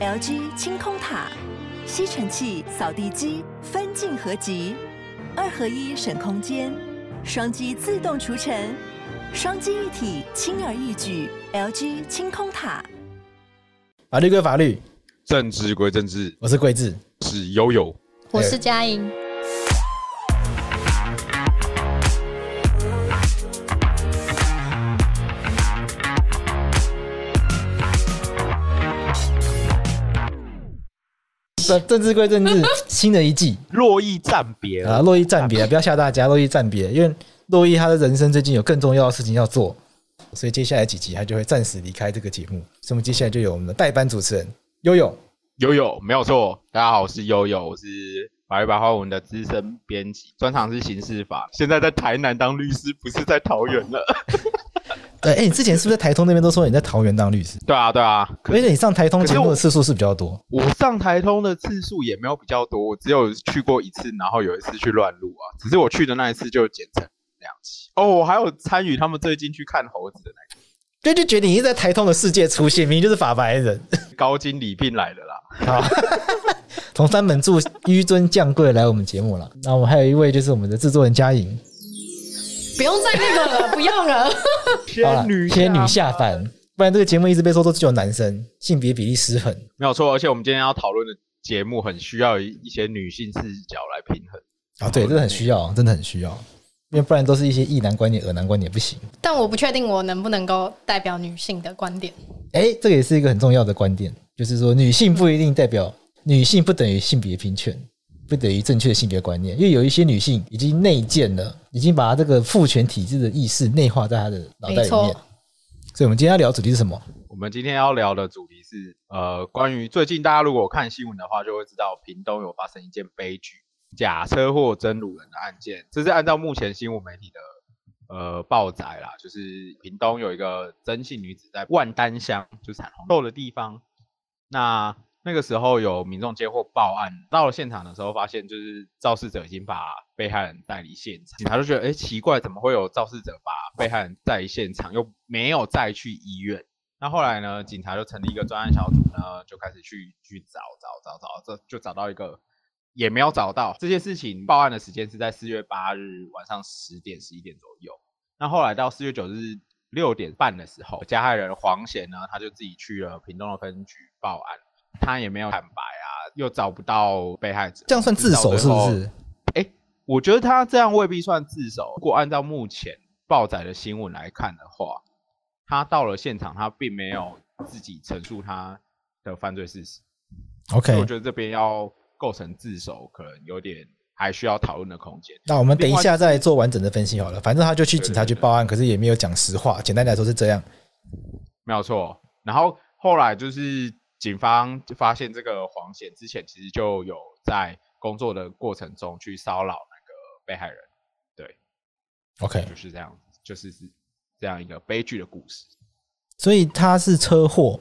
LG 清空塔，吸尘器、扫地机分镜合集，二合一省空间，双击自动除尘，双击一体轻而易举。LG 清空塔，法律归法律，政治归政治。我是桂智，是悠悠，我是佳莹。政治归政治，新的一季，洛邑暂别啊！珞亦暂别，不要吓大家，洛邑暂别，因为洛邑他的人生最近有更重要的事情要做，所以接下来几集他就会暂时离开这个节目。所以我们接下来就有我们的代班主持人悠悠，悠悠没有错，大家好，我是悠悠，我是法律白话文的资深编辑，专长是刑事法，现在在台南当律师，不是在桃园了。对，哎、欸，你之前是不是在台通那边都说你在桃园当律师？对啊，对啊。而且你上台通节目的次数是比较多。我，我上台通的次数也没有比较多，我只有去过一次，然后有一次去乱录啊。只是我去的那一次就剪成两期。哦，我还有参与他们最近去看猴子的那个。对，就觉得你是在台通的世界出现，明明就是法白人。高经理聘来的啦。好，从三本柱纡尊降贵来我们节目了。那我们还有一位就是我们的制作人嘉莹。不用再那个了，不用 了。天女天女下凡，不然这个节目一直被说都只有男生，性别比例失衡。没有错，而且我们今天要讨论的节目很需要一些女性视角来平衡啊。对，这个很需要，真的很需要，因为不然都是一些异男观点、恶男观点不行。但我不确定我能不能够代表女性的观点。哎、欸，这个也是一个很重要的观点，就是说女性不一定代表女性不等于性别平权。不等于正确的性别观念，因为有一些女性已经内建了，已经把这个父权体制的意识内化在她的脑袋里面。所以，我们今天要聊的主题是什么？我们今天要聊的主题是，呃，关于最近大家如果看新闻的话，就会知道屏东有发生一件悲剧——假车祸真掳人的案件。这是按照目前新闻媒体的呃报载啦，就是屏东有一个曾姓女子在万丹乡，就是产红豆的地方，那。那个时候有民众接获报案，到了现场的时候，发现就是肇事者已经把被害人带离现场。警察就觉得，哎，奇怪，怎么会有肇事者把被害人带离现场，又没有再去医院？那后来呢，警察就成立一个专案小组呢，就开始去去找找找找，这就找到一个，也没有找到。这件事情报案的时间是在四月八日晚上十点十一点左右。那后来到四月九日六点半的时候，加害人黄贤呢，他就自己去了屏东的分局报案。他也没有坦白啊，又找不到被害者，这样算自首是不是？哎、欸，我觉得他这样未必算自首。如果按照目前报载的新闻来看的话，他到了现场，他并没有自己陈述他的犯罪事实。OK，我觉得这边要构成自首，可能有点还需要讨论的空间。那我们等一下再做完整的分析好了。反正他就去警察局报案，可是也没有讲实话。简单来说是这样，没有错。然后后来就是。警方就发现这个黄显之前其实就有在工作的过程中去骚扰那个被害人，对，OK，就是这样，就是是这样一个悲剧的故事。所以他是车祸，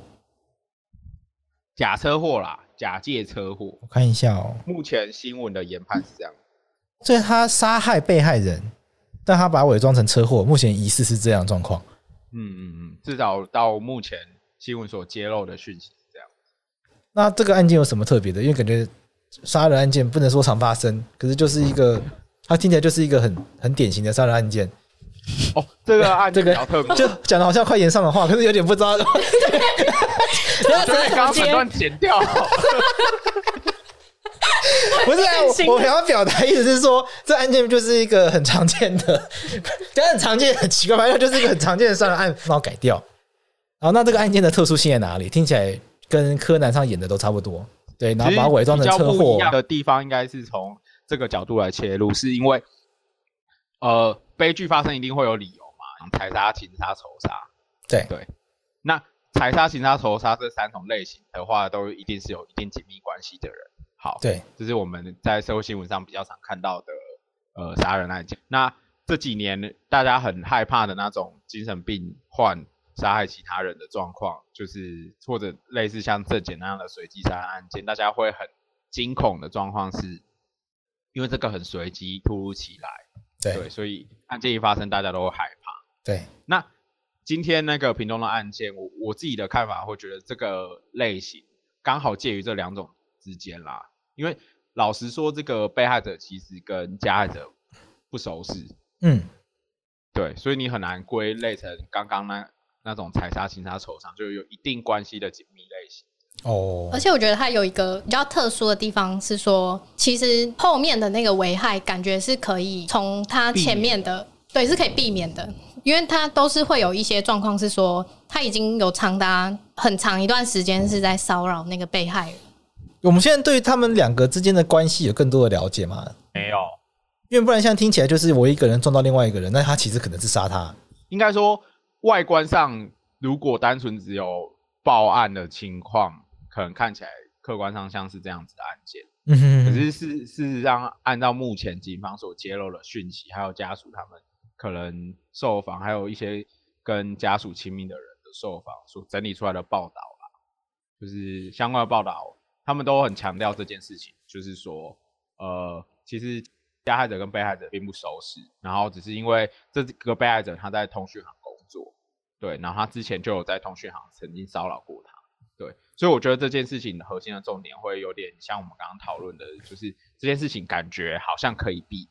假车祸啦，假借车祸。我看一下哦，目前新闻的研判是这样，所以他杀害被害人，但他把伪装成车祸，目前疑似是这样状况。嗯嗯嗯，至少到目前新闻所揭露的讯息。那这个案件有什么特别的？因为感觉杀人案件不能说常发生，可是就是一个，它听起来就是一个很很典型的杀人案件。哦，这个 案这个就讲的好像快言上的话，可是有点不知道。对，所以刚刚整段剪掉。不是啊，我我想要表达意思是说，这案件就是一个很常见的，就很常见，很奇怪，反正就是一个很常见的杀人案，然后改掉。然后那这个案件的特殊性在哪里？听起来。跟柯南上演的都差不多，对，然后把伪装成车祸。的地方应该是从这个角度来切入，是因为，呃，悲剧发生一定会有理由嘛，财杀、情杀、仇杀。对对，那财杀、情杀、仇杀这三种类型的话，都一定是有一定紧密关系的人。好，对，这是我们在社会新闻上比较常看到的呃杀人案件。那这几年大家很害怕的那种精神病患。杀害其他人的状况，就是或者类似像这简那样的随机杀人案件，大家会很惊恐的状况是，因为这个很随机、突如其来，对，对，所以案件一发生，大家都会害怕。对，那今天那个屏东的案件，我我自己的看法会觉得这个类型刚好介于这两种之间啦。因为老实说，这个被害者其实跟加害者不熟识，嗯，对，所以你很难归类成刚刚那那种财杀、情杀、仇杀，就有一定关系的紧密类型。哦，而且我觉得它有一个比较特殊的地方是说，其实后面的那个危害感觉是可以从他前面的，对，是可以避免的，因为他都是会有一些状况是说，他已经有长达很长一段时间是在骚扰那个被害人。我们现在对于他们两个之间的关系有更多的了解吗？没有，因为不然现在听起来就是我一个人撞到另外一个人，那他其实可能是杀他。应该说外观上，如果单纯只有报案的情况。可能看起来客观上像是这样子的案件，嗯哼，可是事事实上，按照目前警方所揭露的讯息，还有家属他们可能受访，还有一些跟家属亲密的人的受访所整理出来的报道啦，就是相关的报道，他们都很强调这件事情，就是说，呃，其实加害者跟被害者并不熟识，然后只是因为这个被害者他在通讯行对，然后他之前就有在通讯行曾经骚扰过他。对，所以我觉得这件事情的核心的重点会有点像我们刚刚讨论的，就是这件事情感觉好像可以避，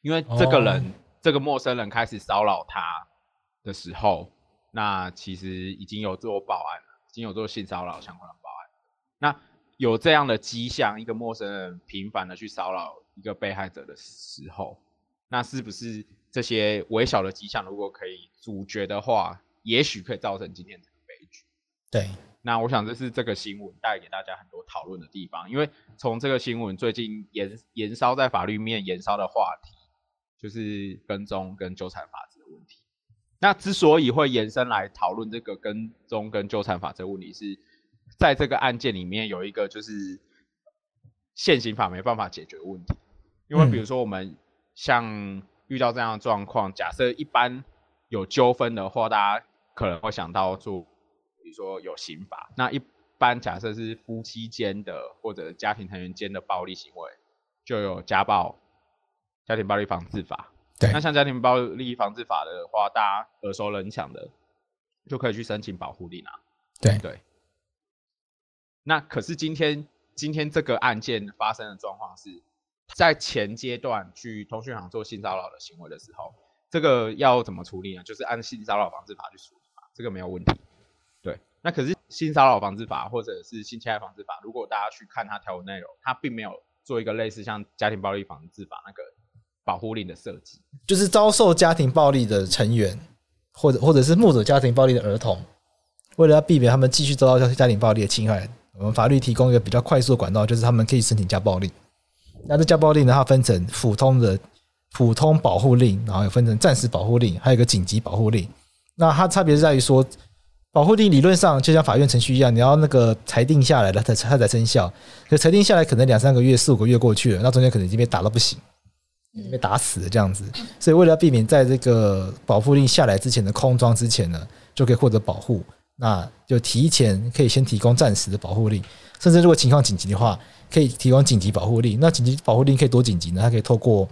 因为这个人、oh. 这个陌生人开始骚扰他的时候，那其实已经有做报案了，已经有做性骚扰相关的报案。那有这样的迹象，一个陌生人频繁的去骚扰一个被害者的时候，那是不是这些微小的迹象如果可以阻绝的话，也许可以造成今天这个悲剧。对，那我想这是这个新闻带给大家很多讨论的地方，因为从这个新闻最近延延烧在法律面延烧的话题，就是跟踪跟纠缠法则的问题。那之所以会延伸来讨论这个跟踪跟纠缠法则问题，是在这个案件里面有一个就是现行法没办法解决的问题，因为比如说我们像遇到这样的状况，假设一般有纠纷的话，大家可能会想到做。比如说有刑法，那一般假设是夫妻间的或者家庭成员间的暴力行为，就有家暴、家庭暴力防治法。对，那像家庭暴力防治法的话，大家耳熟能详的，就可以去申请保护令啊。对对。那可是今天今天这个案件发生的状况是，在前阶段去通讯行做性骚扰的行为的时候，这个要怎么处理呢？就是按性骚扰防治法去处理嘛，这个没有问题。对那可是性骚扰防治法或者是性侵害防治法，如果大家去看它条文内容，它并没有做一个类似像家庭暴力防治法那个保护令的设计，就是遭受家庭暴力的成员，或者或者是目睹家庭暴力的儿童，为了要避免他们继续遭到家庭暴力的侵害，我们法律提供一个比较快速的管道，就是他们可以申请家暴令。那这家暴令呢，它分成普通的普通保护令，然后又分成暂时保护令，还有一个紧急保护令。那它差别是在于说。保护令理论上就像法院程序一样，你要那个裁定下来了，它才它才生效。可裁定下来可能两三个月、四五个月过去了，那中间可能已经被打到不行，被打死了这样子。所以为了要避免在这个保护令下来之前的空窗之前呢，就可以获得保护，那就提前可以先提供暂时的保护令，甚至如果情况紧急的话，可以提供紧急保护令。那紧急保护令可以多紧急呢？它可以透过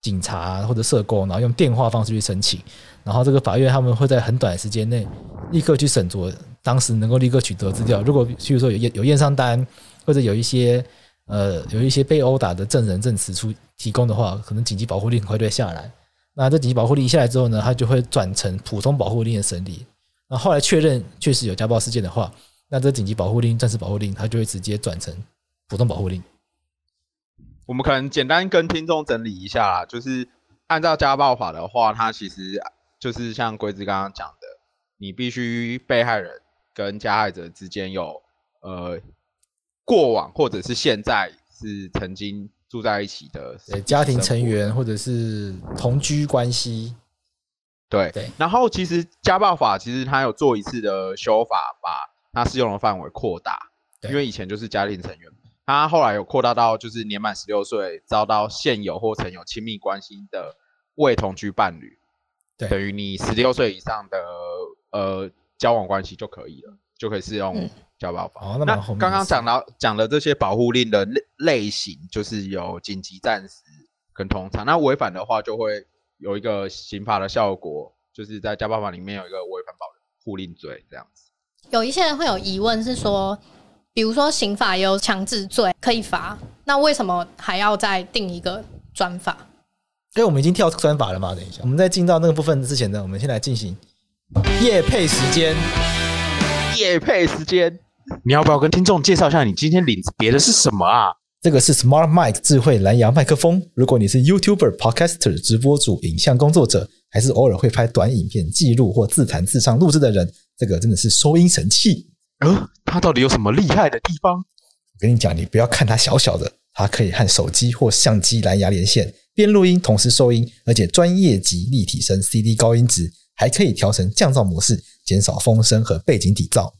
警察或者社工，然后用电话方式去申请。然后这个法院他们会在很短的时间内立刻去审酌，当时能够立刻取得资料。如果譬如说有验有验伤单，或者有一些呃有一些被殴打的证人证词出提供的话，可能紧急保护令很快就会下来。那这紧急保护令下来之后呢，他就会转成普通保护令的审理。那后来确认确实有家暴事件的话，那这紧急保护令、暂时保护令，他就会直接转成普通保护令。我们可能简单跟听众整理一下啦，就是按照家暴法的话，它其实。就是像龟子刚刚讲的，你必须被害人跟加害者之间有呃过往，或者是现在是曾经住在一起的家庭成员，或者是同居关系。对对。然后其实家暴法其实它有做一次的修法，把它适用的范围扩大。因为以前就是家庭成员，它后来有扩大到就是年满十六岁遭到现有或曾有亲密关系的未同居伴侣。对，等于你十六岁以上的呃交往关系就可以了，就可以适用家暴法。哦，那刚刚讲到讲的这些保护令的类类型，就是有紧急、暂时跟通常。那违反的话，就会有一个刑法的效果，就是在家暴法里面有一个违反保护令罪这样子。有一些人会有疑问，是说，比如说刑法有强制罪可以罚，那为什么还要再定一个专法？因为我们已经跳专法了嘛。等一下，我们在进到那个部分之前呢，我们先来进行夜配时间。夜配时间，你要不要跟听众介绍一下你今天领别的是什么啊？这个是 Smart Mic 智慧蓝牙麦克风。如果你是 YouTuber、Podcaster、直播主、影像工作者，还是偶尔会拍短影片记录或自弹自唱录制的人，这个真的是收音神器。呃，它到底有什么厉害的地方？我跟你讲，你不要看它小小的，它可以和手机或相机蓝牙连线，边录音同时收音，而且专业级立体声 CD 高音质，还可以调成降噪模式，减少风声和背景底噪。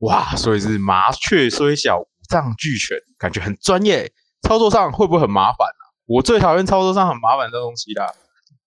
哇，所以是麻雀虽小，五脏俱全，感觉很专业。操作上会不会很麻烦啊？我最讨厌操作上很麻烦的东西啦。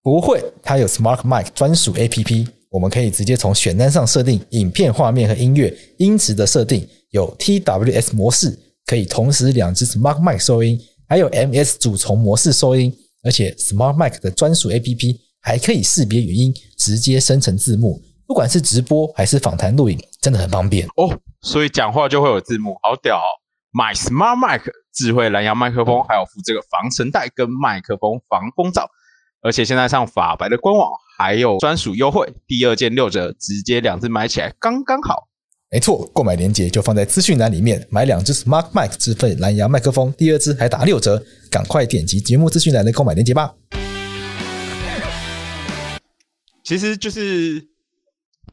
不会，它有 Smart Mic 专属 APP，我们可以直接从选单上设定影片画面和音乐音质的设定，有 TWS 模式，可以同时两只 Smart Mic 收音，还有 MS 主从模式收音，而且 Smart Mic 的专属 APP 还可以识别语音，直接生成字幕，不管是直播还是访谈录影，真的很方便哦。所以讲话就会有字幕，好屌哦！My Smart Mic 智慧蓝牙麦克风，还有附这个防尘袋跟麦克风防风罩。而且现在上法白的官网还有专属优惠，第二件六折，直接两只买起来刚刚好。没错，购买链接就放在资讯栏里面，买两只 Smart Mic 智慧蓝牙麦克风，第二只还打六折，赶快点击节目资讯栏的购买链接吧。其实就是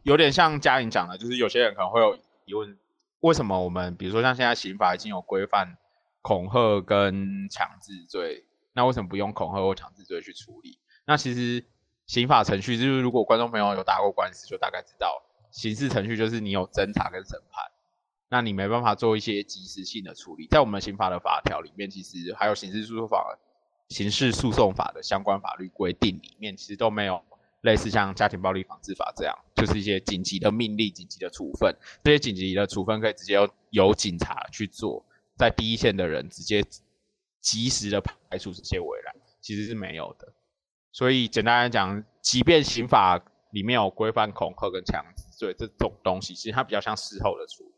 有点像嘉颖讲的，就是有些人可能会有疑问，为什么我们比如说像现在刑法已经有规范恐吓跟强制罪？那为什么不用恐吓或强制罪去处理？那其实刑法程序就是，如果观众朋友有打过官司，就大概知道，刑事程序就是你有侦查跟审判，那你没办法做一些及时性的处理。在我们刑法的法条里面，其实还有刑事诉讼法、刑事诉讼法的相关法律规定里面，其实都没有类似像家庭暴力防治法这样，就是一些紧急的命令、紧急的处分。这些紧急的处分可以直接由由警察去做，在第一线的人直接。及时的排除这些围栏，其实是没有的。所以简单来讲，即便刑法里面有规范恐吓跟强制罪这种东西，其实它比较像事后的处理。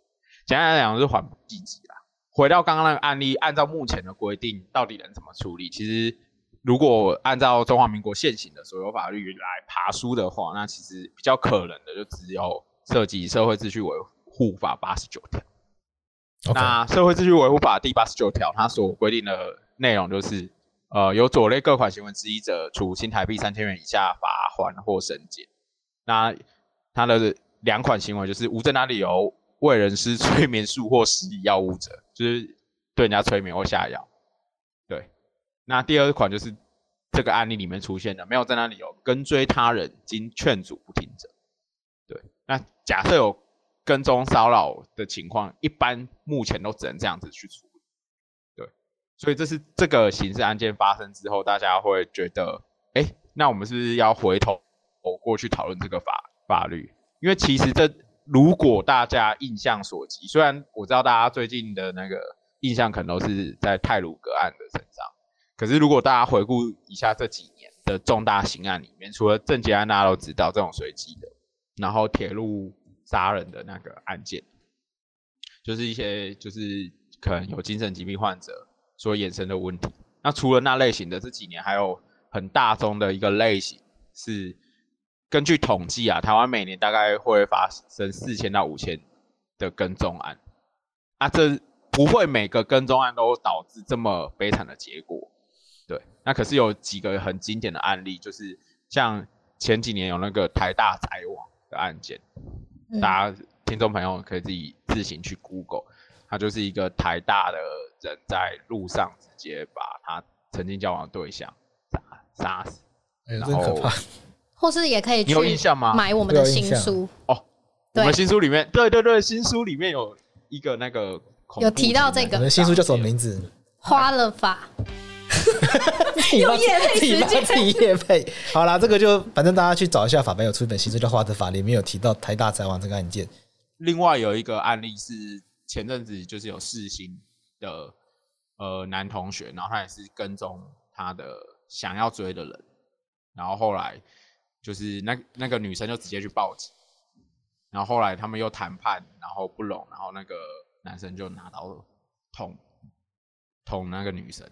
简单来讲，是缓不济急啦。回到刚刚那个案例，按照目前的规定，到底能怎么处理？其实如果按照中华民国现行的所有法律来爬书的话，那其实比较可能的就只有涉及社会秩序维护法八十九条。那社会秩序维护法第八十九条，它所规定的内容就是，呃，有左类各款行为之一者，处新台币三千元以下罚锾或申检。那它的两款行为就是无正当理由为人施催眠术或施以药物者，就是对人家催眠或下药。对。那第二款就是这个案例里面出现的，没有正当理由跟追他人经劝阻不听者。对。那假设有。跟踪骚扰的情况，一般目前都只能这样子去处理。对，所以这是这个刑事案件发生之后，大家会觉得，哎，那我们是不是要回头我过去讨论这个法法律？因为其实这如果大家印象所及，虽然我知道大家最近的那个印象可能都是在泰鲁格案的身上，可是如果大家回顾一下这几年的重大刑案里面，除了郑捷案大家都知道这种随机的，然后铁路。杀人的那个案件，就是一些就是可能有精神疾病患者所衍生的问题。那除了那类型的，这几年还有很大宗的一个类型是，根据统计啊，台湾每年大概会发生四千到五千的跟踪案。啊，这不会每个跟踪案都导致这么悲惨的结果。对，那可是有几个很经典的案例，就是像前几年有那个台大宅网的案件。大家听众朋友可以自己自行去 Google，他就是一个台大的人在路上直接把他曾经交往的对象杀杀死，哎，真可怕。或是也可以，你有印象吗？买我们的新书哦，我们新书里面，对对对，新书里面有一个那个有提到这个，我们新书叫什么名字？花了法。有业配时间，自己业配。好啦，这个就反正大家去找一下，法白有出一本新书叫《花的法》，里面有提到台大宅网这个案件。另外有一个案例是前阵子就是有四新的呃男同学，然后他也是跟踪他的想要追的人，然后后来就是那那个女生就直接去报警，然后后来他们又谈判，然后不拢，然后那个男生就拿刀捅捅那个女生，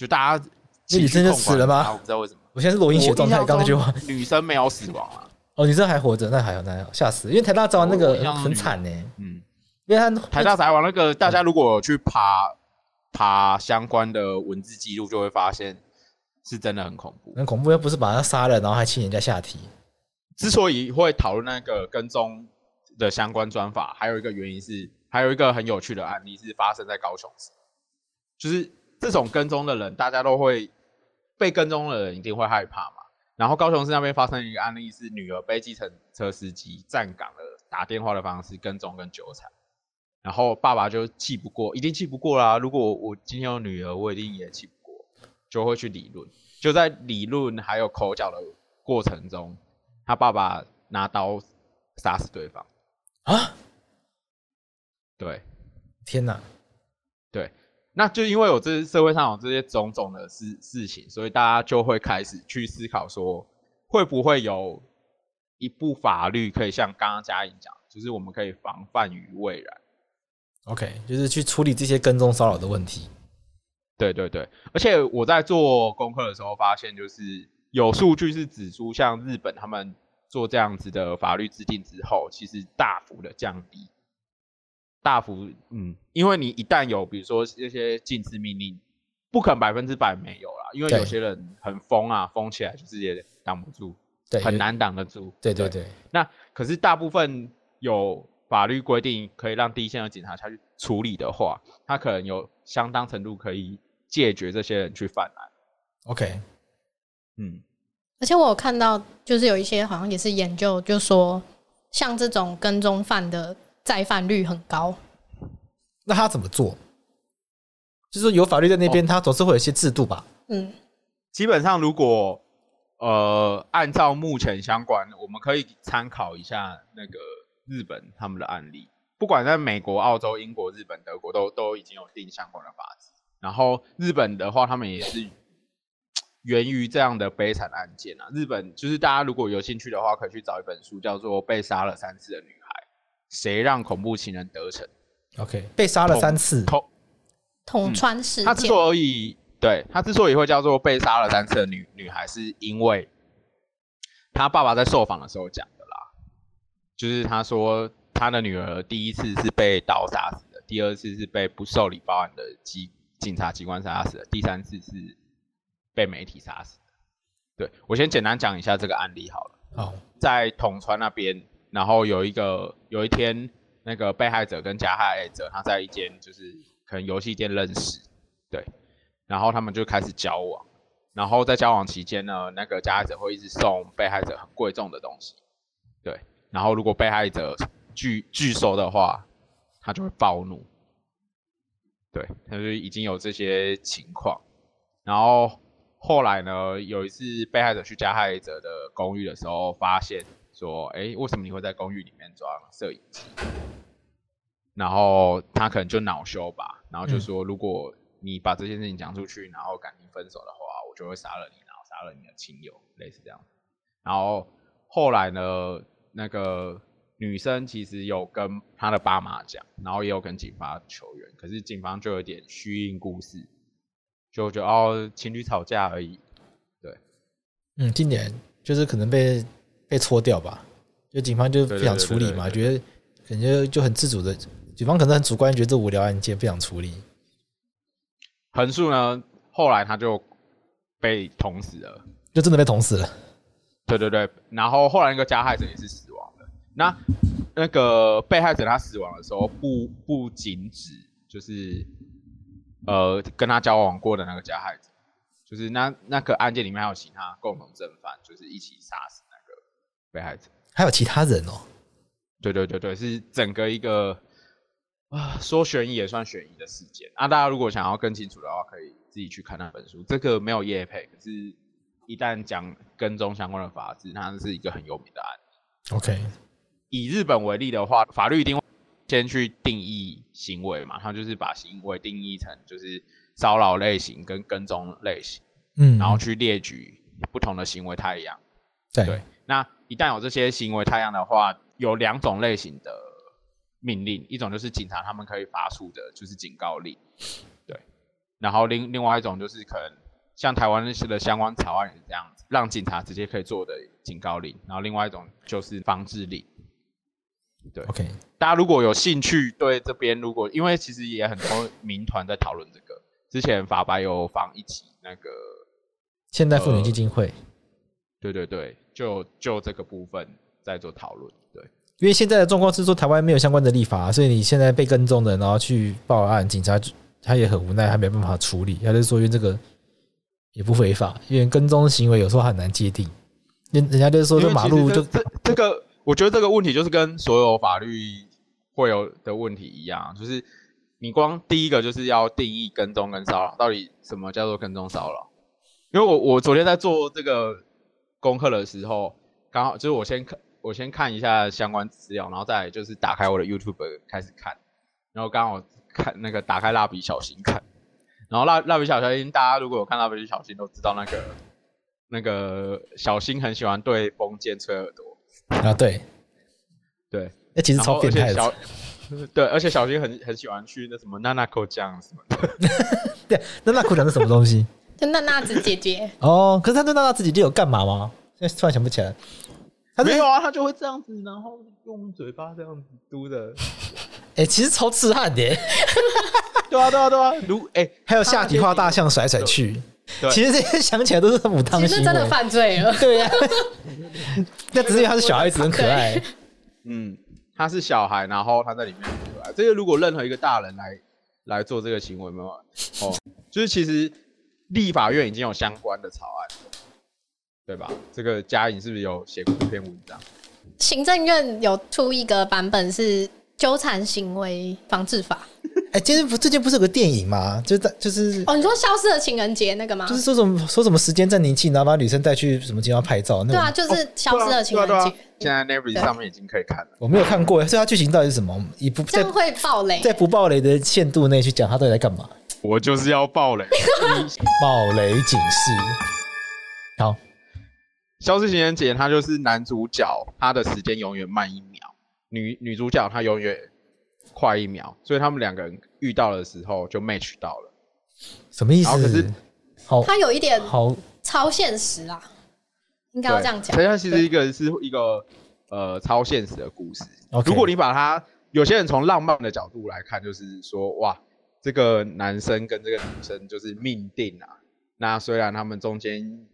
就大家那女生就死了吗？我不知道为什么。我现在是罗英血状态，刚那句话，女生没有死亡啊。哦，女生还活着，那还好，那还好，吓死！因为台大早那个很惨呢，嗯，因为他台大早那个，大家如果去爬爬相关的文字记录，就会发现是真的很恐怖，很恐怖，又不是把他杀了，然后还亲人家下体。之所以会讨论那个跟踪的相关专法，还有一个原因是，还有一个很有趣的案例是发生在高雄市，就是这种跟踪的人，大家都会被跟踪的人一定会害怕嘛。然后高雄市那边发生一个案例是，女儿被计程车司机站岗了，打电话的方式跟踪跟纠缠，然后爸爸就气不过，一定气不过啦。如果我今天有女儿，我一定也气不过，就会去理论，就在理论还有口角的过程中。他爸爸拿刀杀死对方啊！对，天哪！对，那就因为有这社会上有这些种种的事事情，所以大家就会开始去思考说，会不会有一部法律可以像刚刚嘉颖讲，就是我们可以防范于未然。OK，就是去处理这些跟踪骚扰的问题。对对对，而且我在做功课的时候发现，就是。有数据是指出，像日本他们做这样子的法律制定之后，其实大幅的降低，大幅嗯，因为你一旦有比如说这些禁止命令，不可能百分之百没有啦，因为有些人很疯啊，疯起来就是也挡不住，对，很难挡得住。对对对，对。那可是大部分有法律规定可以让第一线的警察下去处理的话，他可能有相当程度可以解决这些人去犯案。OK。嗯，而且我有看到，就是有一些好像也是研究，就说像这种跟踪犯的再犯率很高。那他怎么做？就是有法律在那边，他总是会有一些制度吧？嗯，基本上如果呃按照目前相关，我们可以参考一下那个日本他们的案例，不管在美国、澳洲、英国、日本、德国都都已经有定相关的法制。然后日本的话，他们也是。源于这样的悲惨案件啊，日本就是大家如果有兴趣的话，可以去找一本书，叫做《被杀了三次的女孩》，谁让恐怖情人得逞？OK，被杀了三次，捅捅穿事件。他之所以对他之所以会叫做被杀了三次的女女孩，是因为他爸爸在受访的时候讲的啦，就是他说他的女儿第一次是被刀杀死的，第二次是被不受理报案的机警察机关杀死的，第三次是。被媒体杀死的。对，我先简单讲一下这个案例好了。好，在统川那边，然后有一个有一天，那个被害者跟加害者他在一间就是可能游戏店认识，对，然后他们就开始交往，然后在交往期间呢，那个加害者会一直送被害者很贵重的东西，对，然后如果被害者拒拒收的话，他就会暴怒，对，他就已经有这些情况，然后。后来呢，有一次被害者去加害者的公寓的时候，发现说：“哎，为什么你会在公寓里面装摄影机？”然后他可能就恼羞吧，然后就说：“如果你把这件事情讲出去，然后感情分手的话，我就会杀了你，然后杀了你的亲友，类似这样。”然后后来呢，那个女生其实有跟她的爸妈讲，然后也有跟警方求援，可是警方就有点虚应故事。就就哦，情侣吵架而已，对，嗯，今年就是可能被被搓掉吧，就警方就不想处理嘛，觉得感觉就很自主的，警方可能很主观，觉得这无聊案件不想处理。横竖呢，后来他就被捅死了，就真的被捅死了。对对对，然后后来那个加害者也是死亡的。那那个被害者他死亡的时候，不不仅止就是。呃，跟他交往过的那个加害者，就是那那个案件里面还有其他共同正犯，就是一起杀死那个被害者，还有其他人哦。对对对对，是整个一个啊，说悬疑也算悬疑的事件。那、啊、大家如果想要更清楚的话，可以自己去看那本书。这个没有业配，可是，一旦讲跟踪相关的法制，它是一个很有名的案子。OK，以日本为例的话，法律一定会。先去定义行为嘛，它就是把行为定义成就是骚扰类型跟跟踪类型，嗯，然后去列举不同的行为态样。对，那一旦有这些行为太阳的话，有两种类型的命令，一种就是警察他们可以发出的，就是警告令，对。然后另另外一种就是可能像台湾那些的相关草案也是这样子，让警察直接可以做的警告令。然后另外一种就是防治令。对，OK。大家如果有兴趣，对这边如果因为其实也很多民团在讨论这个，之前法白有放一起那个现代妇女基金会，呃、对对对，就就这个部分在做讨论。对，因为现在的状况是说台湾没有相关的立法，所以你现在被跟踪的，然后去报案，警察他也很无奈，他没办法处理。他就说因为这个也不违法，因为跟踪行为有时候很难界定。人人家就是说这马路就这这个。我觉得这个问题就是跟所有法律会有的问题一样，就是你光第一个就是要定义跟踪跟骚扰，到底什么叫做跟踪骚扰？因为我我昨天在做这个功课的时候，刚好就是我先看我先看一下相关资料，然后再就是打开我的 YouTube 开始看，然后刚好看那个打开蜡笔小新看，然后蜡蜡笔小新大家如果有看蜡笔小新都知道那个那个小新很喜欢对风间吹耳朵。啊，对，对，那其实超变态的。对，而且小新很很喜欢去那什么娜娜口酱什么的。对，娜娜口酱是什么东西？就娜娜子姐姐。哦，可是他对娜娜子姐姐有干嘛吗？现在突然想不起来。他没有啊，他就会这样子，然后用嘴巴这样子嘟的。哎、欸，其实超痴汉的。对啊，对啊，对啊。如哎、欸，还有下体画大象甩甩去。对其实这些想起来都是母汤，其实真的犯罪了。对呀、啊，那只是因为他是小孩子，很可爱。嗯，他是小孩，然后他在里面很可爱。这个如果任何一个大人来来做这个行为，没有哦，就是其实立法院已经有相关的草案，对吧？这个嘉颖是不是有写过一篇文章？行政院有出一个版本是纠缠行为防治法。哎，今天不最近不是有个电影吗？就在就是哦，你说消失的情人节那个吗？就是说什么说什么时间暂停器，然后把女生带去什么地方拍照？那对啊，就是消失的情人节。哦啊啊啊、现在 Netflix 上面已经可以看了。我没有看过，所以它剧情到底是什么？一不这样会爆雷，在不爆雷的限度内去讲，它到底在干嘛？我就是要爆雷，爆雷警示。好，消失情人节，他就是男主角，他的时间永远慢一秒，女女主角她永远。快一秒，所以他们两个人遇到的时候就 match 到了，什么意思？可是，好，他有一点好超现实啊，应该要这样讲。所以它其实一个是一个呃超现实的故事。如果你把它，有些人从浪漫的角度来看，就是说哇，这个男生跟这个女生就是命定啊。那虽然他们中间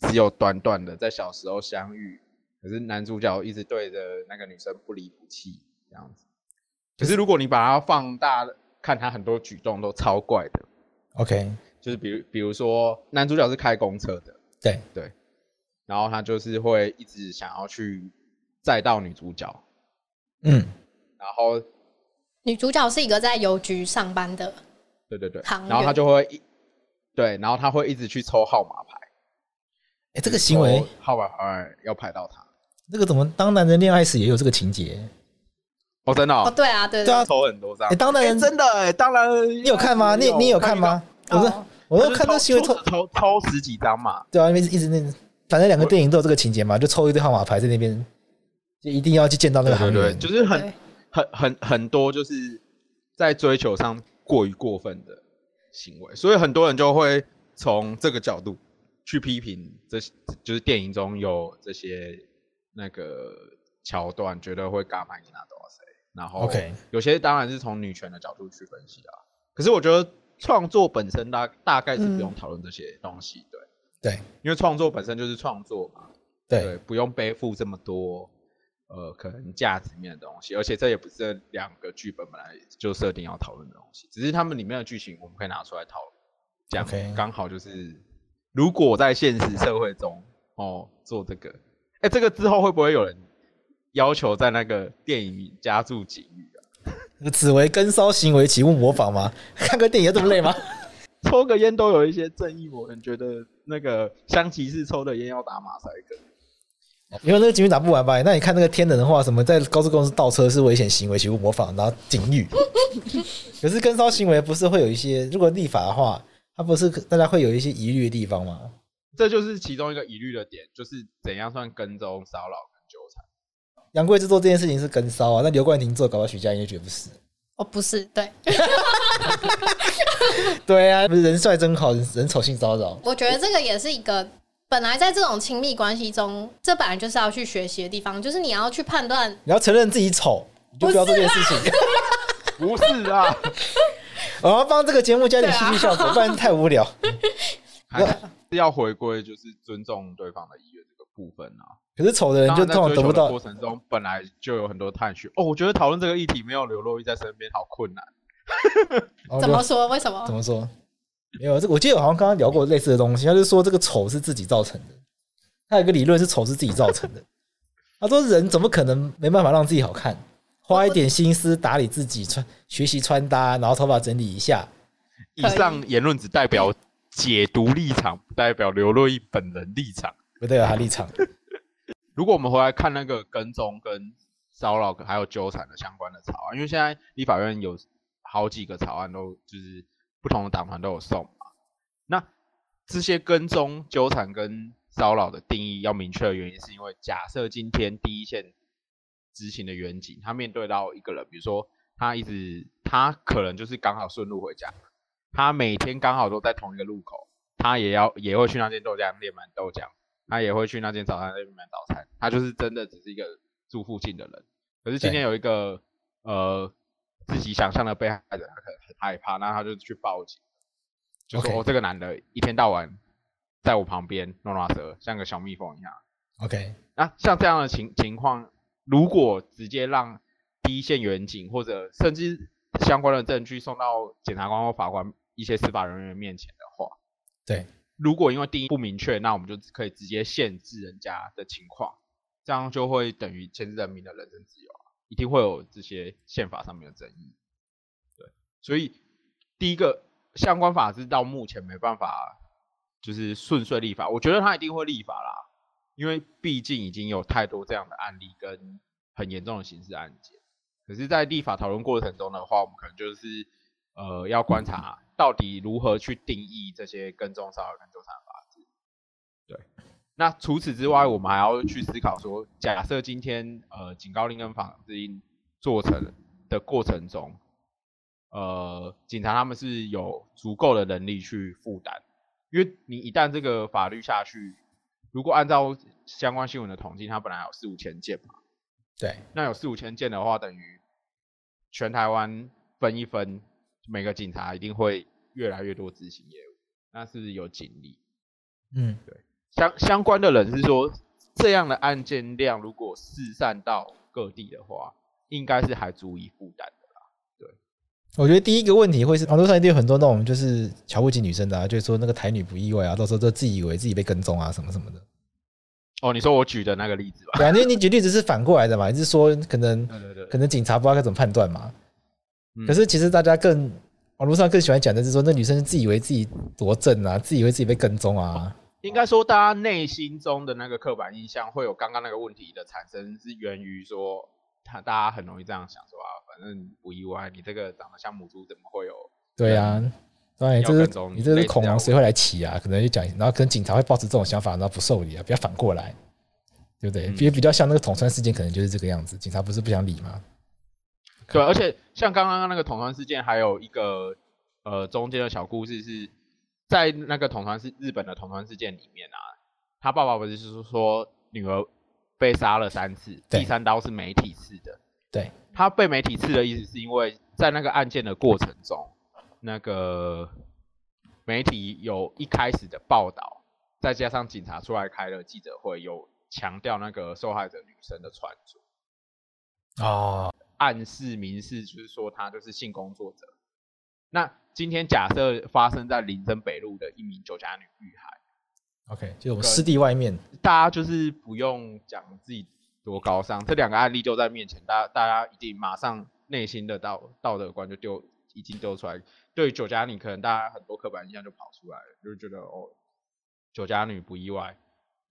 只有短短的在小时候相遇，可是男主角一直对着那个女生不离不弃，这样子。可是如果你把它放大看，他很多举动都超怪的。OK，就是比如比如说男主角是开公车的，对对，然后他就是会一直想要去载到女主角，嗯，然后女主角是一个在邮局上班的，对对对，然后她就会一对，然后她会一直去抽号码牌，哎，这个行为号码牌要排到他，这个怎么当男人恋爱时也有这个情节？哦，真的哦，对啊，对对啊，抽很多张。哎，当然真的哎，当然，你有看吗？你你有看吗？我说，我都看到新闻抽抽抽十几张嘛。对啊，因为一直那，反正两个电影都有这个情节嘛，就抽一堆号码牌在那边，就一定要去见到那个行员。就是很很很很多，就是在追求上过于过分的行为，所以很多人就会从这个角度去批评这，就是电影中有这些那个桥段，觉得会干嘛你拿多少谁？然后，OK，有些当然是从女权的角度去分析啊。可是我觉得创作本身大大概是不用讨论这些东西，嗯、对，对，因为创作本身就是创作嘛，对，对，不用背负这么多呃可能价值面的东西。而且这也不是两个剧本本来就设定要讨论的东西，只是他们里面的剧情我们可以拿出来讨论，这样刚好就是如果在现实社会中哦做这个，哎，这个之后会不会有人？要求在那个电影里加注警语啊！此为跟骚行为，请勿模仿吗？看个电影要这么累吗？抽个烟都有一些正义，我很觉得那个香吉士抽的烟要打马赛克，因为那个警语打不完吧？那你看那个天冷的话，什么在高速公路倒车是危险行为，请勿模仿？然后警语，可是跟骚行为不是会有一些？如果立法的话，它不是大家会有一些疑虑的地方吗？这就是其中一个疑虑的点，就是怎样算跟踪骚扰跟纠缠。杨贵枝做这件事情是跟骚啊，那刘冠廷做搞到许家印就觉得不是。哦，不是，对，对啊，不是人帅真好，人丑性骚扰。我觉得这个也是一个本来在这种亲密关系中，这本来就是要去学习的地方，就是你要去判断，你要承认自己丑，你就不要做这件事情。不是 啊，我要帮这个节目加点戏剧效果，啊、不然太无聊。还是要回归，就是尊重对方的意愿这个部分啊。可是丑的人就通常得不到。过程中本来就有很多探寻哦，我觉得讨论这个议题没有刘若英在身边好困难。怎么说？为什么？怎么说？没有这个，我记得我好像刚刚聊过类似的东西。他就说这个丑是自己造成的。他有一个理论是丑是自己造成的。他说人怎么可能没办法让自己好看？花一点心思打理自己穿，学习穿搭，然后头发整理一下。以上言论只代表解读立场，不代表刘若英本人立场，不代表他立场。如果我们回来看那个跟踪、跟骚扰还有纠缠的相关的草案，因为现在立法院有好几个草案都就是不同的党团都有送嘛。那这些跟踪、纠缠跟骚扰的定义要明确的原因，是因为假设今天第一线执行的员警，他面对到一个人，比如说他一直他可能就是刚好顺路回家，他每天刚好都在同一个路口，他也要也会去那间豆浆店买豆浆。他也会去那间早餐店买早餐，他就是真的只是一个住附近的人。可是今天有一个呃自己想象的被害者，他可能很害怕，那他就去报警，就说 Okay. 哦，这个男的一天到晚在我旁边弄拉舌，像个小蜜蜂一样。OK，那像这样的情情况，如果直接让第一线员警或者甚至相关的证据送到检察官或法官一些司法人员面前的话，对。如果因为定义不明确，那我们就可以直接限制人家的情况，这样就会等于限制人民的人身自由啊，一定会有这些宪法上面的争议。对，所以第一个相关法制到目前没办法就是顺遂立法，我觉得他一定会立法啦，因为毕竟已经有太多这样的案例跟很严重的刑事案件。可是，在立法讨论过程中的话，我们可能就是呃要观察。到底如何去定义这些跟踪骚扰跟纠缠法制？对，那除此之外，我们还要去思考说，假设今天呃警告令跟防制令做成的过程中，呃，警察他们是有足够的能力去负担，因为你一旦这个法律下去，如果按照相关新闻的统计，它本来有四五千件嘛，对，那有四五千件的话，等于全台湾分一分。每个警察一定会越来越多执行业务，那是有警力。嗯，对，相相关的人是说，这样的案件量如果四散到各地的话，应该是还足以负担的啦。对，我觉得第一个问题会是，网络上一定有很多那种就是瞧不起女生的啊，就是说那个台女不意外啊，到时候都自己以为自己被跟踪啊，什么什么的。哦，你说我举的那个例子吧？对啊，因为你举例子是反过来的嘛，你是说可能，对对对，可能警察不知道该怎么判断嘛。可是其实大家更网络上更喜欢讲的是说，那女生自以为自己多正啊，自以为自己被跟踪啊。应该说，大家内心中的那个刻板印象会有刚刚那个问题的产生，是源于说，他大家很容易这样想说啊，反正不意外，你这个长得像母猪，怎么会有？对啊，当然这是你这是恐龙，谁会来骑啊？可能就讲，然后可能警察会抱持这种想法，然后不受理啊，比较反过来，对不对？比比较像那个统川事件，可能就是这个样子，警察不是不想理吗？对，而且像刚刚那个统川事件，还有一个呃中间的小故事是，在那个统川事日本的统团事件里面啊，他爸爸不是是说女儿被杀了三次，第三刀是媒体刺的。对，他被媒体刺的意思是因为在那个案件的过程中，那个媒体有一开始的报道，再加上警察出来开了记者会，有强调那个受害者女生的穿着。哦。暗示明示，就是说他就是性工作者。那今天假设发生在林森北路的一名酒家女遇害，OK，就我们湿地外面，大家就是不用讲自己多高尚，这两个案例就在面前，大家大家一定马上内心的道道德观就丢已经丢出来。对酒家女，可能大家很多刻板印象就跑出来了，就是觉得哦，酒家女不意外，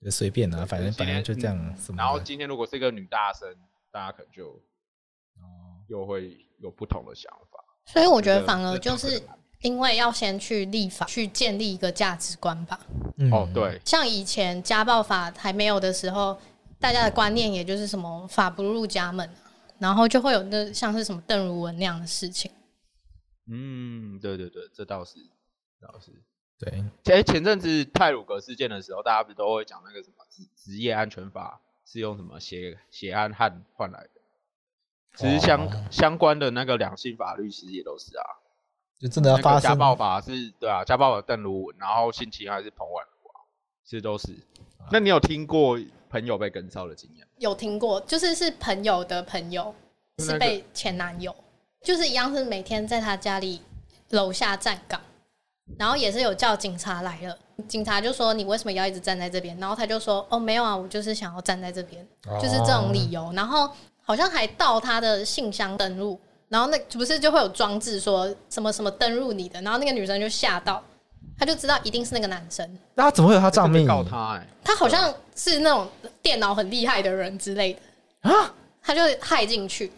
就随便啊，反正反正就这样，嗯。然后今天如果是一个女大生，大家可能就哦。又会有不同的想法，所以我觉得反而就是因为要先去立法，去建立一个价值观吧。哦，对，像以前家暴法还没有的时候，大家的观念也就是什么法不入家门，然后就会有那像是什么邓如文那样的事情。嗯，对对对，这倒是，这倒是。对，前前阵子泰鲁格事件的时候，大家不都会讲那个什么职职业安全法是用什么血血汗汗换来的？其实相、哦、相关的那个两性法律其实也都是啊，就真的要发生家暴法是对啊，家暴法邓如文，然后性侵还是彭婉如啊，其实都是。啊、那你有听过朋友被跟骚的经验？有听过，就是是朋友的朋友是被前男友，就是一样是每天在他家里楼下站岗。然后也是有叫警察来了，警察就说，你为什么要一直站在这边？然后他就说哦，没有啊，我就是想要站在这边，就是这种理由。然后好像还盗他的信箱登录，然后那不是就会有装置说什么什么登录你的，然后那个女生就吓到，他就知道一定是那个男生。那他怎么会有他账密？告他哎，他好像是那种电脑很厉害的人之类的啊，他就害进去。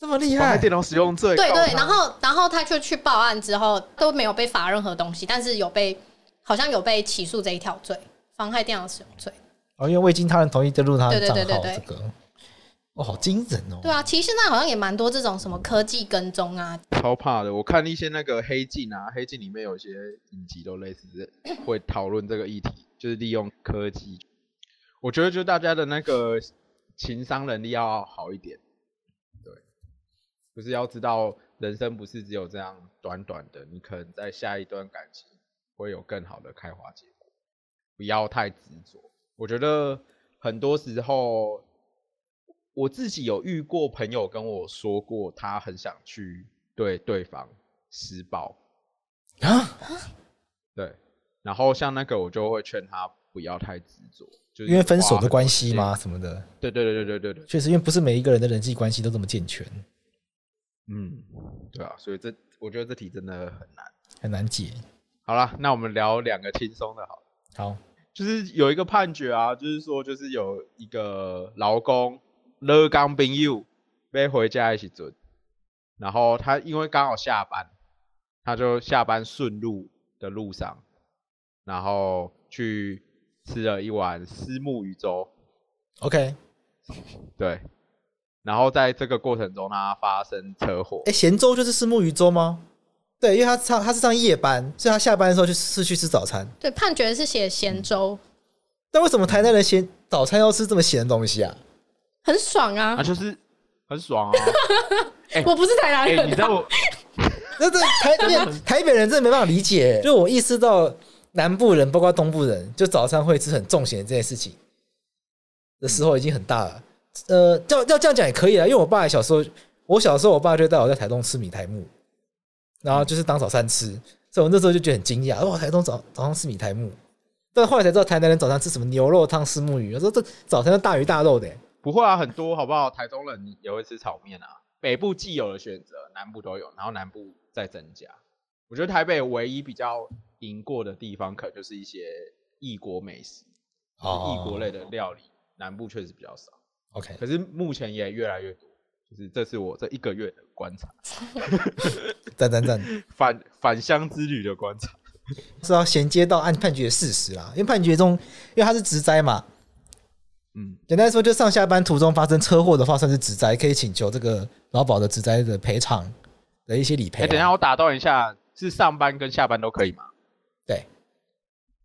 这么厉害！电脑使用罪。对对，然后然后他就去报案之后都没有被罚任何东西，但是有被好像有被起诉这一条罪，妨害电脑使用罪。哦，因为未经他人同意登录他的账号，对对对对这个哦，好惊人哦。对啊，其实现在好像也蛮多这种什么科技跟踪啊，超怕的。我看一些那个黑镜啊，黑镜里面有一些影集都类似会讨论这个议题，就是利用科技。我觉得就大家的那个情商能力要好一点。就是要知道，人生不是只有这样短短的，你可能在下一段感情会有更好的开花结果。不要太执着。我觉得很多时候，我自己有遇过朋友跟我说过，他很想去对对方施暴啊。对，然后像那个，我就会劝他不要太执着，就是因为分手的关系吗？什么的？对对对对对对对，确实，因为不是每一个人的人际关系都这么健全。嗯，对啊，所以这我觉得这题真的很难，很难解。好了，那我们聊两个轻松的好了，好。好，就是有一个判决啊，就是说，就是有一个劳工勒刚朋友要回家一起准，然后他因为刚好下班，他就下班顺路的路上，然后去吃了一碗虱目鱼粥。OK，对。然后在这个过程中，他发生车祸。哎，咸粥就是虱目鱼粥吗？对，因为他上他是上夜班，所以他下班的时候就是去吃早餐。对，判决是写咸粥。但为什么台南人咸早餐要吃这么咸的东西啊？很爽啊！啊，就是很爽啊！欸、我不是台南人、啊欸，你知道我？那这台 台北人真的没办法理解。就我意识到南部人，包括东部人，就早餐会吃很重咸这件事情的时候，已经很大了。呃，要要这样讲也可以啊，因为我爸小时候，我小时候我爸就带我在台东吃米苔木，然后就是当早餐吃，所以我那时候就觉得很惊讶，哇，台东早早上吃米苔木，但后来才知道台南人早上吃什么牛肉汤、虱目鱼，我说这早餐都大鱼大肉的，不会啊，很多好不好？台中人也会吃炒面啊，北部既有的选择，南部都有，然后南部再增加。我觉得台北唯一比较赢过的地方，可能就是一些异国美食，异国类的料理，南部确实比较少。OK，可是目前也越来越多，就是这是我这一个月的观察。赞赞赞！返返乡之旅的观察，是要衔接到案判决的事实啦。因为判决中，因为它是职灾嘛，嗯，简单来说，就上下班途中发生车祸的话，算是职灾，可以请求这个劳保的职灾的赔偿的一些理赔。哎、欸，等一下我打断一下，是上班跟下班都可以吗？对。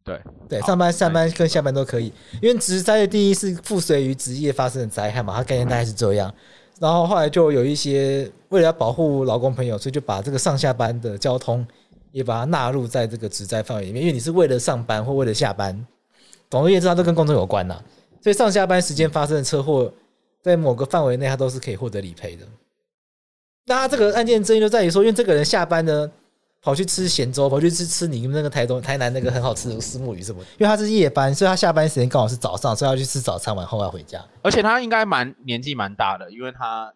对对，上班、上班跟下班都可以，因为职灾的定义是附随于职业发生的灾害嘛，它概念大概是这样。然后后来就有一些为了要保护劳工朋友，所以就把这个上下班的交通也把它纳入在这个职灾范围里面，因为你是为了上班或为了下班，总而言之，它都跟工作有关呐。所以上下班时间发生的车祸，在某个范围内，他都是可以获得理赔的。那他这个案件争议就在于说，因为这个人下班呢。跑去吃咸粥，跑去吃吃你们那个台东、台南那个很好吃的石目鱼什么？因为他是夜班，所以他下班时间刚好是早上，所以要去吃早餐，完后要回家。而且他应该蛮年纪蛮大的，因为他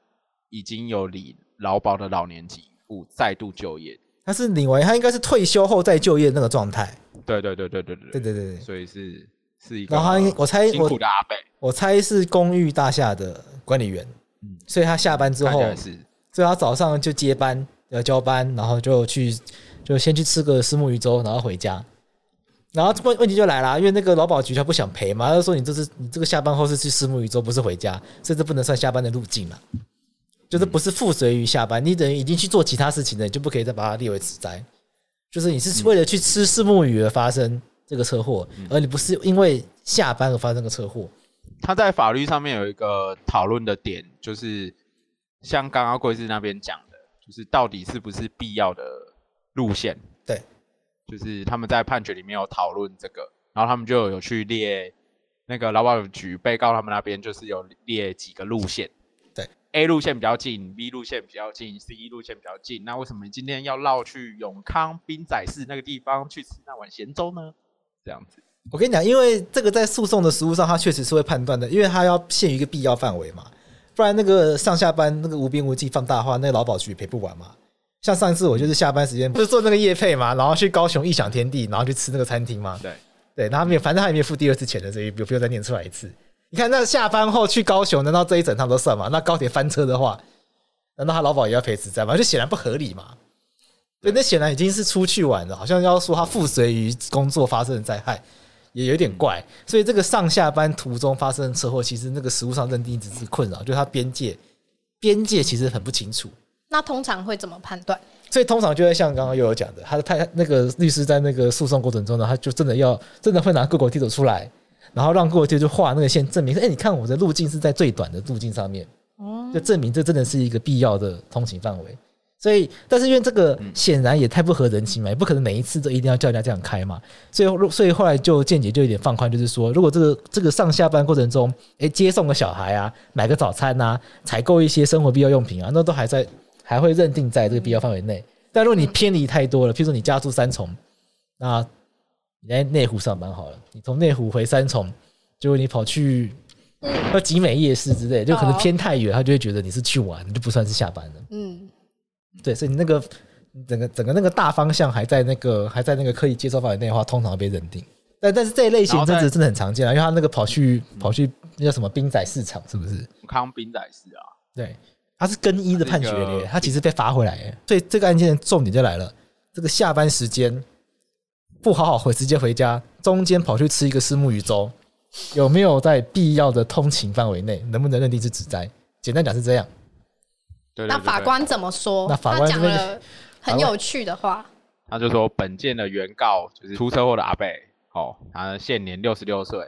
已经有领劳保的老年给付，再度就业。他是领完，他应该是退休后再就业那个状态。对对对对对对对对对对，所以是是一个。然后他我猜辛苦的阿伯，我猜是公寓大厦的管理员，嗯，所以他下班之后是，所以他早上就接班要交班，然后就去。就先去吃个石目鱼粥，然后回家，然后问问题就来了，因为那个劳保局他不想赔嘛，他就说你这是你这个下班后是去虱目鱼粥，不是回家，甚至不能算下班的路径了，就是不是附随于下班，你等于已经去做其他事情了，你就不可以再把它列为职灾，就是你是为了去吃虱目鱼而发生这个车祸，而你不是因为下班而发生这个车祸。他在法律上面有一个讨论的点，就是像刚刚贵志那边讲的，就是到底是不是必要的路线？对。就是他们在判决里面有讨论这个，然后他们就有去列那个劳保局被告他们那边就是有列几个路线，对，A 路线比较近，B 路线比较近，C 路线比较近。那为什么你今天要绕去永康滨仔市那个地方去吃那碗咸粥呢？这样子，我跟你讲，因为这个在诉讼的实务上，它确实是会判断的，因为它要限于一个必要范围嘛，不然那个上下班那个无边无际放大的话，那个劳保局赔不完嘛。像上一次我就是下班时间不是做那个夜配嘛，然后去高雄异想天地，然后去吃那个餐厅嘛。对对，然后没有，反正他也没有付第二次钱的，所以不不用再念出来一次。你看那下班后去高雄，难道这一整趟都算吗？那高铁翻车的话，难道他劳保也要赔十灾吗？就显然不合理嘛。对，那显然已经是出去玩了，好像要说他附随于工作发生的灾害，也有点怪。所以这个上下班途中发生的车祸，其实那个实物上认定只是困扰，就他边界边界其实很不清楚。那通常会怎么判断？所以通常就会像刚刚又有讲的，他的太那个律师在那个诉讼过程中呢，他就真的要真的会拿 Google 地图出来，然后让 Google 地图就画那个线，证明说，哎，你看我的路径是在最短的路径上面，就证明这真的是一个必要的通行范围。所以，但是因为这个显然也太不合人情嘛，也不可能每一次都一定要叫人家这样开嘛。所以，所以后来就见解就有点放宽，就是说，如果这个这个上下班过程中，哎，接送个小孩啊，买个早餐啊，采购一些生活必要用品啊，那都还在。还会认定在这个必要范围内，但如果你偏离太多了，譬如说你家住三重，那你在内湖上班好了，你从内湖回三重，结果你跑去要集美夜市之类，就可能偏太远，他就会觉得你是去玩，你就不算是下班了。嗯，对，所以你那个整个整个那个大方向还在那个还在那个刻意接受范围内的话，通常被认定。但但是这一类型真的真的很常见啊，因为他那个跑去跑去那叫什么兵仔市场，是不是？康兵仔市啊，对。他是更一的判决的，他其实被罚回来，所以这个案件的重点就来了：这个下班时间不好好回，直接回家，中间跑去吃一个虱目鱼粥，有没有在必要的通勤范围内？能不能认定是职灾？简单讲是这样。那法官怎么说？那法官讲了很有趣的话，他就说本件的原告就是出车祸的阿贝，哦，他现年六十六岁，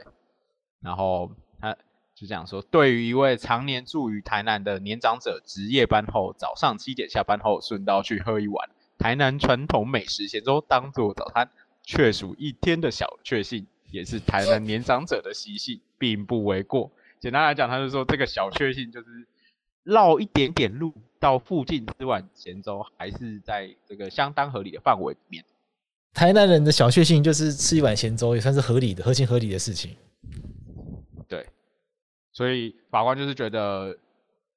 然后他。就这样说，对于一位常年住于台南的年长者，值夜班后早上七点下班后，顺道去喝一碗台南传统美食咸粥当做早餐，确属一天的小确幸，也是台南年长者的习性，并不为过。简单来讲，他就说这个小确幸就是绕一点点路到附近吃碗咸粥，还是在这个相当合理的范围里面。台南人的小确幸就是吃一碗咸粥，也算是合理的、合情合理的事情。对。所以法官就是觉得，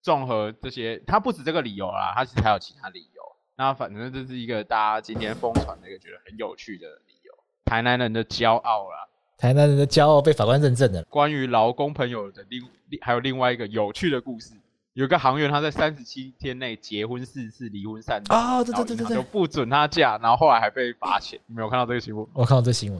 综合这些，他不止这个理由啦，他其实还有其他理由。那反正这是一个大家今天疯传的一个觉得很有趣的理由，台南人的骄傲啦，台南人的骄傲被法官认证了。关于劳工朋友的另还有另外一个有趣的故事，有一个行员他在三十七天内结婚四次，离婚三次，啊，对对对对对，就不准他嫁，然后后来还被罚钱。你没有看到这个新闻？我看到这个新闻，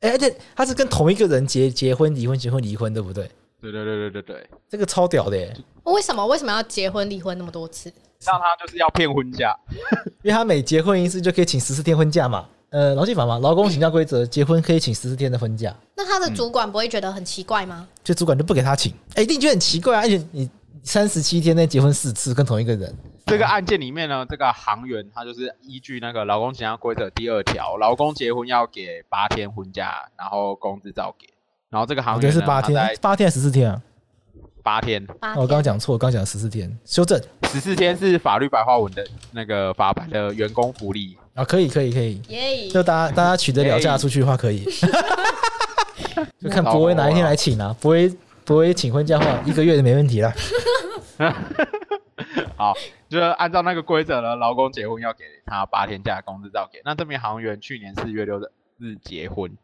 哎，而且他是跟同一个人结结婚、离婚、结婚、离婚，对不对？对对对对对对，这个超屌的耶！为什么为什么要结婚离婚那么多次？像他就是要骗婚假，因为他每结婚一次就可以请十四天婚假嘛。呃，劳基法嘛，劳工请假规则，结婚可以请十四天的婚假。那他的主管不会觉得很奇怪吗？嗯、就主管就不给他请，哎、欸，一定觉得很奇怪啊！而且你三十七天内结婚四次，跟同一个人。这个案件里面呢，这个行员他就是依据那个劳工请假规则第二条，劳工结婚要给八天婚假，然后工资照给。然后这个行员是八天，八天还是十四天啊？八天。我刚刚讲错，刚讲十四天，修正。十四天是法律白话文的那个法白的员工福利啊，可以可以可以。就大家大家取得了假出去的话，可以。就看博威哪一天来请啊？博威博威请婚假的话，一个月就没问题了。好，就是按照那个规则呢，劳工结婚要给他八天假，工资照给。那这名航员去年四月六日结婚。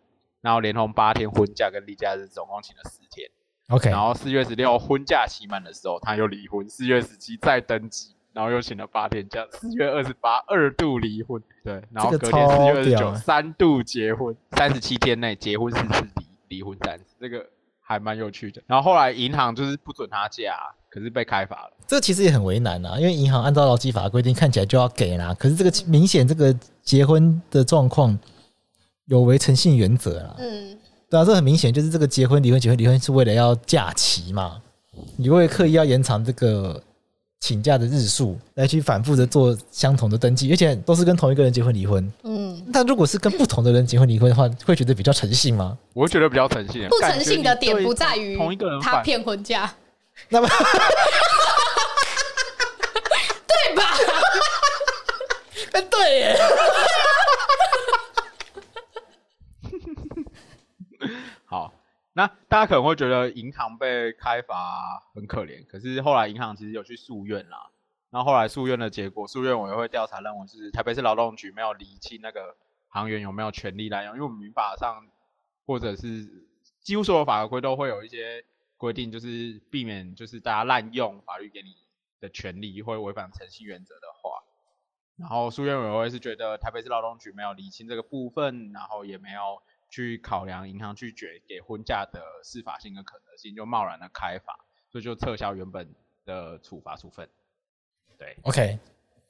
然后连同八天婚假跟例假日，总共请了十天。OK。然后四月十六婚假期满的时候，他又离婚。四月十七再登记，然后又请了八天假，四月二十八二度离婚，对，然后隔天四月二十九三度结婚，三十七天内结婚四次，离离婚三次，这个还蛮有趣的。然后后来银行就是不准他假，可是被开罚了。这其实也很为难啊，因为银行按照劳基法规定看起来就要给啦，可是这个明显这个结婚的状况有违诚信原则啦。嗯，对啊，这很明显就是这个结婚离婚结婚离婚是为了要假期嘛，你会刻意要延长这个请假的日数来去反复的做相同的登记，而且都是跟同一个人结婚离婚。嗯，那如果是跟不同的人结婚离婚的话，会觉得比较诚信吗？我会觉得比较诚信，不诚信的点不在于同一个人他骗婚假，那么 对吧？哎，对耶。好，那大家可能会觉得银行被开罚很可怜，可是后来银行其实有去诉愿啦。那后后来诉愿的结果，诉愿委员会调查认为是台北市劳动局没有厘清那个行员有没有权利滥用，因为我们民法上或者是几乎所有法规都会有一些规定，就是避免就是大家滥用法律给你的权利会违反诚信原则的话。然后诉愿委员会是觉得台北市劳动局没有厘清这个部分，然后也没有。去考量银行拒绝给婚假的司法性跟可能性，就贸然的开罚，所以就撤销原本的处罚处分。对，OK，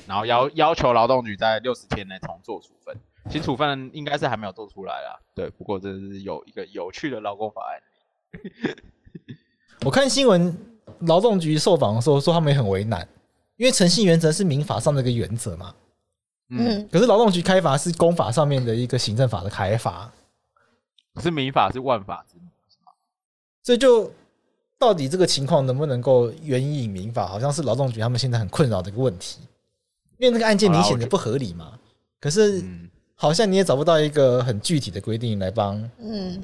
然后要要求劳动局在六十天内重做处分，新处分应该是还没有做出来啦。对，不过这是有一个有趣的劳工法案。我看新闻，劳动局受访的时候说他们也很为难，因为诚信原则是民法上的一个原则嘛。嗯，可是劳动局开罚是公法上面的一个行政法的开罚。是民法是万法之母，是吗？所以就到底这个情况能不能够援引民法，好像是劳动局他们现在很困扰的一个问题。因为那个案件明显的不合理嘛，可是好像你也找不到一个很具体的规定来帮嗯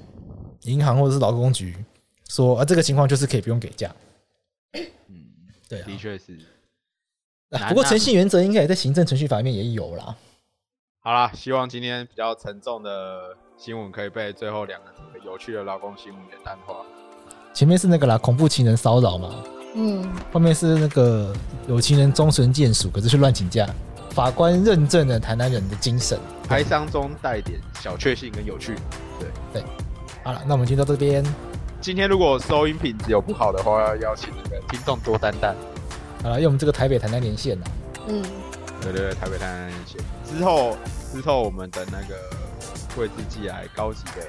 银行或者是劳工局说啊，这个情况就是可以不用给假。嗯，对，的确是。不过诚信原则应该也在行政程序法里面也有啦。好啦，希望今天比较沉重的新闻可以被最后两个有趣的劳工新闻给淡化。前面是那个啦，恐怖情人骚扰嘛，嗯，后面是那个有情人终身眷属，可是却乱请假，法官认证了台南人的精神，哀伤中带点小确幸跟有趣。对对，好了，那我们就到这边。今天如果收音品质有不好的话，要请那个听众多担待。好了，因为我们这个台北台南连线呢，嗯。对对对，台北台南连线之后之后我们的那个位置寄来高级的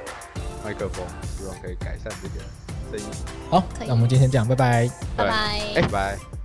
麦克风，希望可以改善这个声音。好，那我们今天这样，拜拜，拜拜，哎，拜拜。